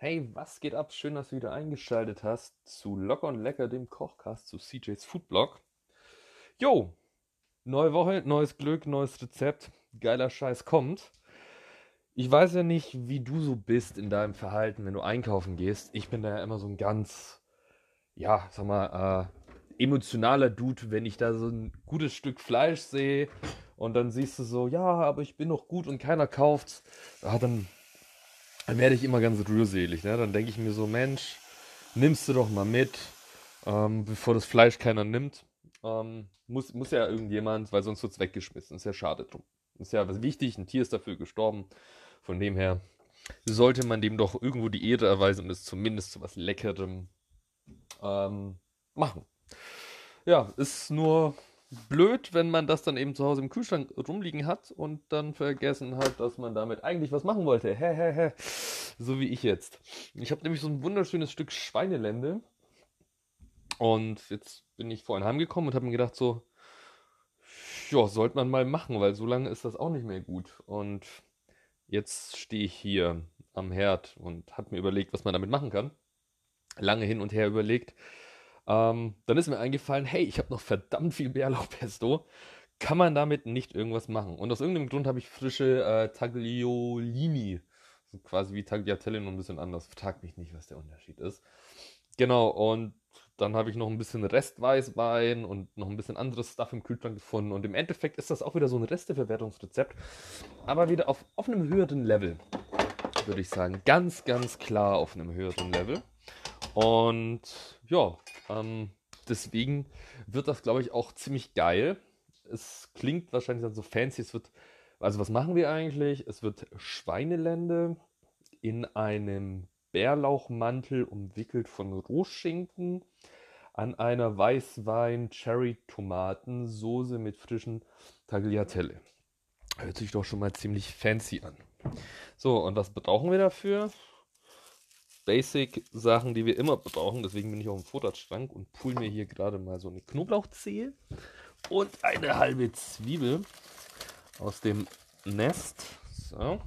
Hey, was geht ab? Schön, dass du wieder eingeschaltet hast zu Locker und Lecker, dem Kochcast zu CJ's Foodblog. Jo, neue Woche, neues Glück, neues Rezept, geiler Scheiß kommt. Ich weiß ja nicht, wie du so bist in deinem Verhalten, wenn du einkaufen gehst. Ich bin da ja immer so ein ganz, ja, sag mal, äh, emotionaler Dude, wenn ich da so ein gutes Stück Fleisch sehe und dann siehst du so, ja, aber ich bin noch gut und keiner kauft's. Ah, dann dann werde ich immer ganz rührselig. Ne? Dann denke ich mir so, Mensch, nimmst du doch mal mit, ähm, bevor das Fleisch keiner nimmt. Ähm, muss, muss ja irgendjemand, weil sonst wird es weggeschmissen. Ist ja schade drum. Ist ja was wichtig, ein Tier ist dafür gestorben. Von dem her sollte man dem doch irgendwo die Ehre erweisen und es zumindest zu was Leckerem ähm, machen. Ja, ist nur blöd, wenn man das dann eben zu Hause im Kühlschrank rumliegen hat und dann vergessen hat, dass man damit eigentlich was machen wollte. So wie ich jetzt. Ich habe nämlich so ein wunderschönes Stück Schweinelende. Und jetzt bin ich vorhin heimgekommen und habe mir gedacht, so, ja, sollte man mal machen, weil so lange ist das auch nicht mehr gut. Und jetzt stehe ich hier am Herd und habe mir überlegt, was man damit machen kann. Lange hin und her überlegt ähm, dann ist mir eingefallen, hey, ich habe noch verdammt viel Bärlauchpesto. Kann man damit nicht irgendwas machen? Und aus irgendeinem Grund habe ich frische äh, Tagliolini. So quasi wie Tagliatelle, nur ein bisschen anders. Frag mich nicht, was der Unterschied ist. Genau, und dann habe ich noch ein bisschen Restweißwein und noch ein bisschen anderes Stuff im Kühlschrank gefunden. Und im Endeffekt ist das auch wieder so ein Resteverwertungsrezept. Aber wieder auf, auf einem höheren Level, würde ich sagen. Ganz, ganz klar auf einem höheren Level. Und ja, ähm, deswegen wird das, glaube ich, auch ziemlich geil. Es klingt wahrscheinlich dann so fancy. Es wird, also was machen wir eigentlich? Es wird Schweinelende in einem Bärlauchmantel umwickelt von Rohschinken an einer Weißwein-Cherry-Tomatensoße mit frischen Tagliatelle. Hört sich doch schon mal ziemlich fancy an. So, und was brauchen wir dafür? Basic-Sachen, die wir immer brauchen. Deswegen bin ich auf dem Vorratsschrank und pull mir hier gerade mal so eine Knoblauchzehe und eine halbe Zwiebel aus dem Nest. So.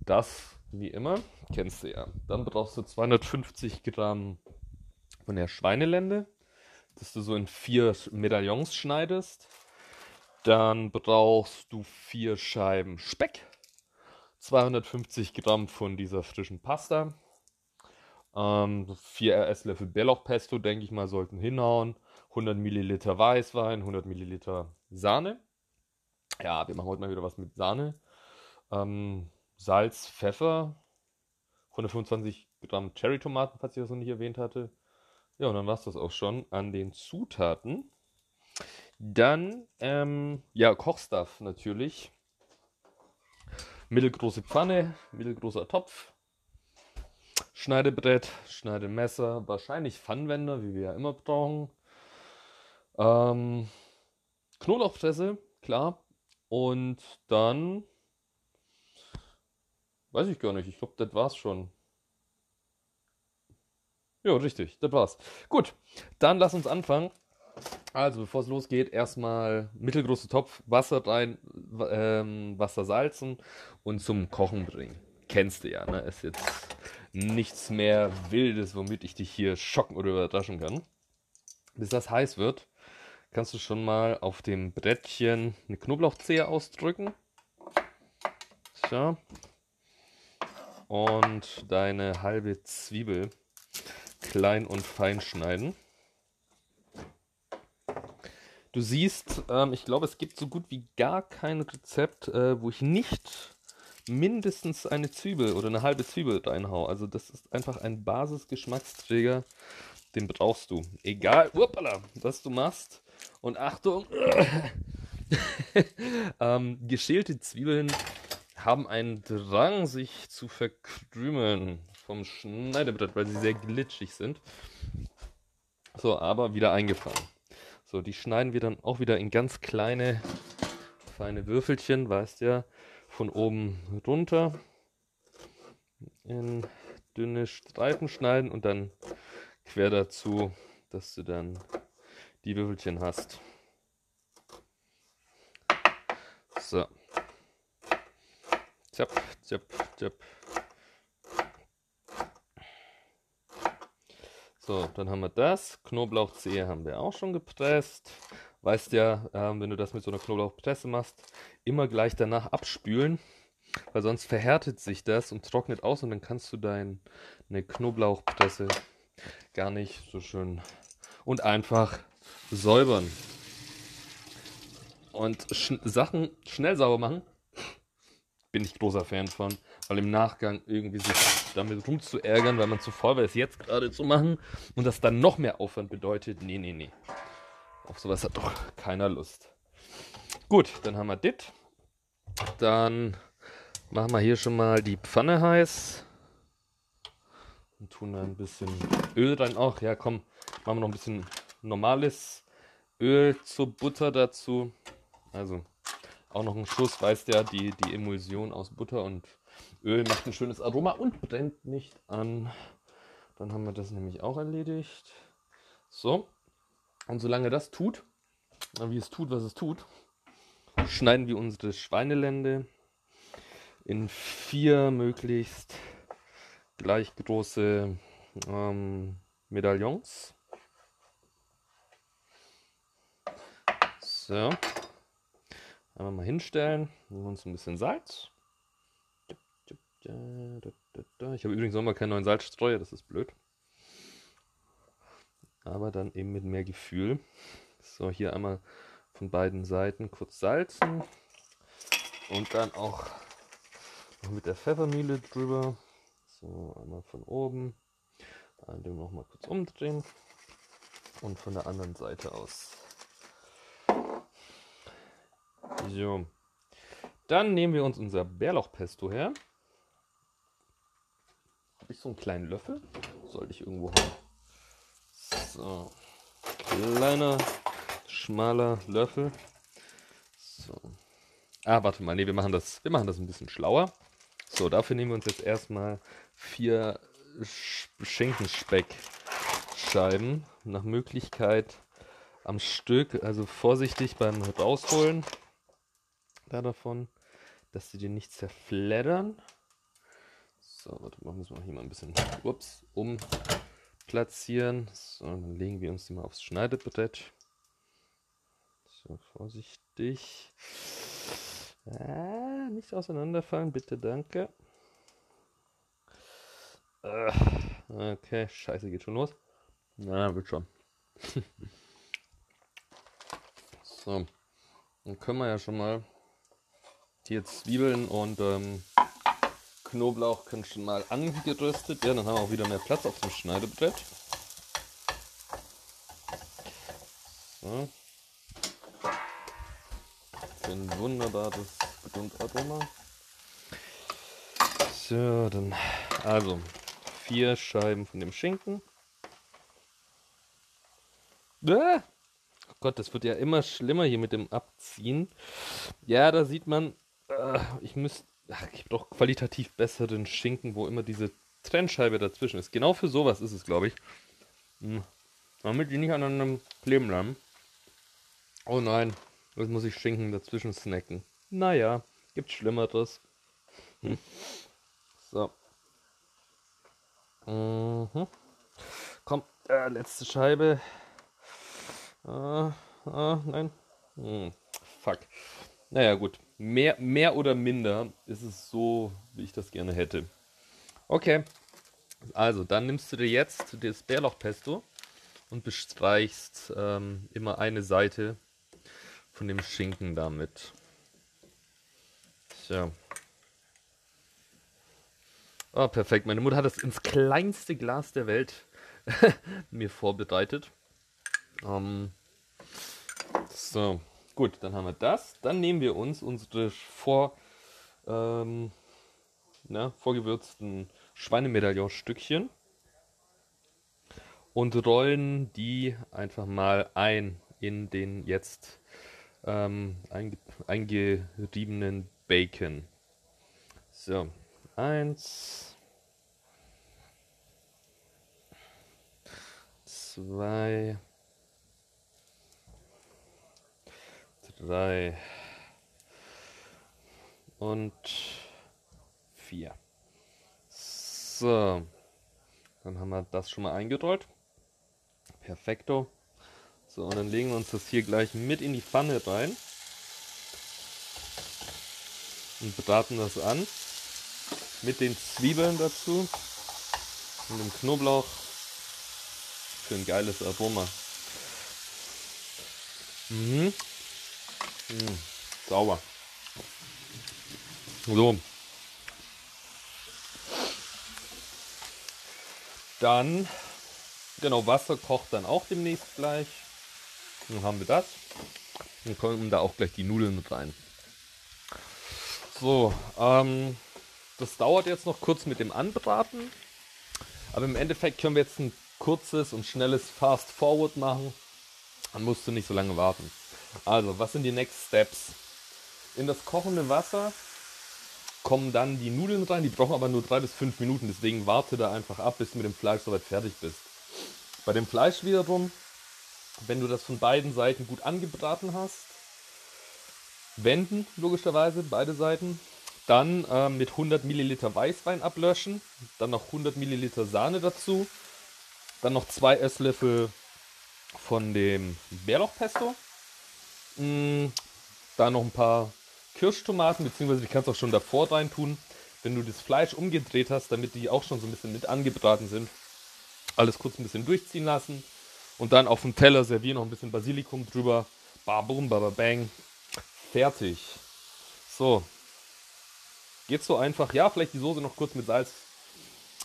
Das, wie immer, kennst du ja. Dann brauchst du 250 Gramm von der Schweinelende, dass du so in vier Medaillons schneidest. Dann brauchst du vier Scheiben Speck 250 Gramm von dieser frischen Pasta. Ähm, 4 Esslöffel Bärlauchpesto, denke ich mal, sollten hinhauen. 100 Milliliter Weißwein, 100 Milliliter Sahne. Ja, wir machen heute mal wieder was mit Sahne. Ähm, Salz, Pfeffer, 125 Gramm Cherry-Tomaten, falls ich das noch nicht erwähnt hatte. Ja, und dann war es das auch schon an den Zutaten. Dann, ähm, ja, Kochstuff natürlich mittelgroße Pfanne, mittelgroßer Topf, Schneidebrett, Schneidemesser, wahrscheinlich Pfannenwender, wie wir ja immer brauchen. Ähm, Knoblauchpresse, klar. Und dann weiß ich gar nicht. Ich glaube, das war's schon. Ja, richtig, das war's. Gut, dann lass uns anfangen. Also, bevor es losgeht, erstmal mittelgroße Topf, Wasser rein, ähm, Wasser salzen und zum Kochen bringen. Kennst du ja, ne? Ist jetzt nichts mehr Wildes, womit ich dich hier schocken oder überraschen kann. Bis das heiß wird, kannst du schon mal auf dem Brettchen eine Knoblauchzehe ausdrücken. So. Und deine halbe Zwiebel klein und fein schneiden. Du siehst, ähm, ich glaube, es gibt so gut wie gar kein Rezept, äh, wo ich nicht mindestens eine Zwiebel oder eine halbe Zwiebel reinhau. Also das ist einfach ein Basisgeschmacksträger, den brauchst du. Egal, uppala, was du machst. Und Achtung, ähm, geschälte Zwiebeln haben einen Drang, sich zu verkrümeln vom Schneidebrett, weil sie sehr glitschig sind. So, aber wieder eingefangen. So, die schneiden wir dann auch wieder in ganz kleine, feine Würfelchen, weißt ja, von oben runter in dünne Streifen schneiden und dann quer dazu, dass du dann die Würfelchen hast. So. Zap, zap, zap. So, dann haben wir das. Knoblauchzehe haben wir auch schon gepresst. Weißt ja, ähm, wenn du das mit so einer Knoblauchpresse machst, immer gleich danach abspülen, weil sonst verhärtet sich das und trocknet aus und dann kannst du deine Knoblauchpresse gar nicht so schön und einfach säubern. Und sch Sachen schnell sauber machen, bin ich großer Fan von, weil im Nachgang irgendwie sich damit rumzuärgern, weil man zu faul war, es jetzt gerade zu machen und das dann noch mehr Aufwand bedeutet, nee, nee, nee. Auf sowas hat doch keiner Lust. Gut, dann haben wir dit. Dann machen wir hier schon mal die Pfanne heiß. Und tun da ein bisschen Öl rein. Auch, ja komm, machen wir noch ein bisschen normales Öl zur Butter dazu. Also auch noch ein Schuss, weißt ja, die, die Emulsion aus Butter und Öl macht ein schönes Aroma und brennt nicht an. Dann haben wir das nämlich auch erledigt. So. Und solange das tut, wie es tut, was es tut, schneiden wir unsere Schweinelände in vier möglichst gleich große ähm, Medaillons. So. Einmal mal hinstellen. Nehmen wir uns ein bisschen Salz. Ich habe übrigens noch mal keinen neuen Salzstreuer, das ist blöd. Aber dann eben mit mehr Gefühl. So, hier einmal von beiden Seiten kurz salzen. Und dann auch noch mit der Pfeffermühle drüber. So, einmal von oben. Dann noch mal kurz umdrehen. Und von der anderen Seite aus. So. Dann nehmen wir uns unser Bärlauchpesto her. Habe ich so einen kleinen Löffel? Sollte ich irgendwo haben. So. Kleiner, schmaler Löffel. So. Ah, warte mal. Nee, wir machen das, wir machen das ein bisschen schlauer. So, dafür nehmen wir uns jetzt erstmal vier Schinkenspeckscheiben. Nach Möglichkeit am Stück, also vorsichtig beim Rausholen da davon, dass sie dir nicht zerfleddern. So, warte mal, müssen wir hier mal ein bisschen ups, umplatzieren. So, dann legen wir uns die mal aufs Schneidebrett. So, vorsichtig. Ah, nicht auseinanderfallen, bitte, danke. Ah, okay, scheiße, geht schon los. Na, wird schon. so, dann können wir ja schon mal hier Zwiebeln und ähm, Knoblauch können schon mal angeröstet werden. Dann haben wir auch wieder mehr Platz auf dem Schneidebrett. So. Für ein wunderbares Grundaroma. So, dann also vier Scheiben von dem Schinken. Ah! Oh Gott, das wird ja immer schlimmer hier mit dem Abziehen. Ja, da sieht man, äh, ich müsste, ich doch qualitativ besseren Schinken, wo immer diese Trennscheibe dazwischen ist. Genau für sowas ist es, glaube ich. Hm. Damit die nicht aneinander kleben bleiben. Oh nein, jetzt muss ich Schinken dazwischen snacken. Naja, gibt Schlimmeres. Hm. So. Mhm. Komm, äh, letzte Scheibe. Ah, ah, nein. Hm, fuck. Naja, gut. Mehr, mehr oder minder ist es so, wie ich das gerne hätte. Okay. Also, dann nimmst du dir jetzt das Bärlauchpesto und bestreichst ähm, immer eine Seite von dem Schinken damit. So. Oh, perfekt. Meine Mutter hat das ins kleinste Glas der Welt mir vorbereitet. Ähm, so. Gut, dann haben wir das. Dann nehmen wir uns unsere vor, ähm, na, vorgewürzten Schweinemedaillon-Stückchen und rollen die einfach mal ein in den jetzt ähm, einge eingeriebenen Bacon. So, eins, zwei, drei und vier. So, dann haben wir das schon mal eingerollt. perfekto. So, und dann legen wir uns das hier gleich mit in die Pfanne rein. Und braten das an. Mit den Zwiebeln dazu. Und dem Knoblauch. Für ein geiles Aroma. Mhm. Mhm. Sauber. So. Dann, genau, Wasser kocht dann auch demnächst gleich. Dann haben wir das. Dann kommen da auch gleich die Nudeln mit rein. So, ähm, das dauert jetzt noch kurz mit dem Anbraten. Aber im Endeffekt können wir jetzt ein kurzes und schnelles Fast Forward machen. Dann musst du nicht so lange warten. Also, was sind die Next Steps? In das kochende Wasser kommen dann die Nudeln rein. Die brauchen aber nur drei bis fünf Minuten. Deswegen warte da einfach ab, bis du mit dem Fleisch soweit fertig bist. Bei dem Fleisch wiederum wenn du das von beiden Seiten gut angebraten hast, wenden, logischerweise, beide Seiten. Dann äh, mit 100 Milliliter Weißwein ablöschen. Dann noch 100 Milliliter Sahne dazu. Dann noch zwei Esslöffel von dem Bärlauchpesto. Mm, dann noch ein paar Kirschtomaten, beziehungsweise die kannst du auch schon davor rein tun, wenn du das Fleisch umgedreht hast, damit die auch schon so ein bisschen mit angebraten sind. Alles kurz ein bisschen durchziehen lassen. Und dann auf dem Teller servieren, noch ein bisschen Basilikum drüber. Babum, bababang. Fertig. So. Geht so einfach. Ja, vielleicht die Soße noch kurz mit Salz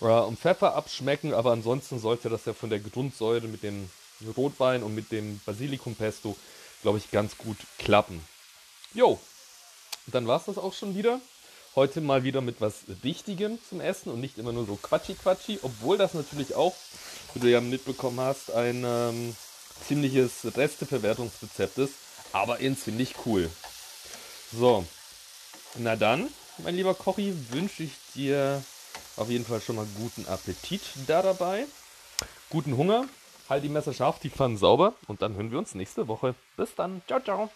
äh, und Pfeffer abschmecken, aber ansonsten sollte das ja von der Grundsäure mit dem Rotwein und mit dem Basilikumpesto, glaube ich, ganz gut klappen. Jo, dann war es das auch schon wieder. Heute mal wieder mit was Wichtigem zum Essen und nicht immer nur so quatschi-quatschi, obwohl das natürlich auch, wie du ja mitbekommen hast, ein ähm, ziemliches Resteverwertungsrezept ist, aber in ziemlich cool. So, na dann, mein lieber Kochi, wünsche ich dir auf jeden Fall schon mal guten Appetit da dabei, guten Hunger, halt die Messer scharf, die Pfannen sauber und dann hören wir uns nächste Woche. Bis dann, ciao, ciao.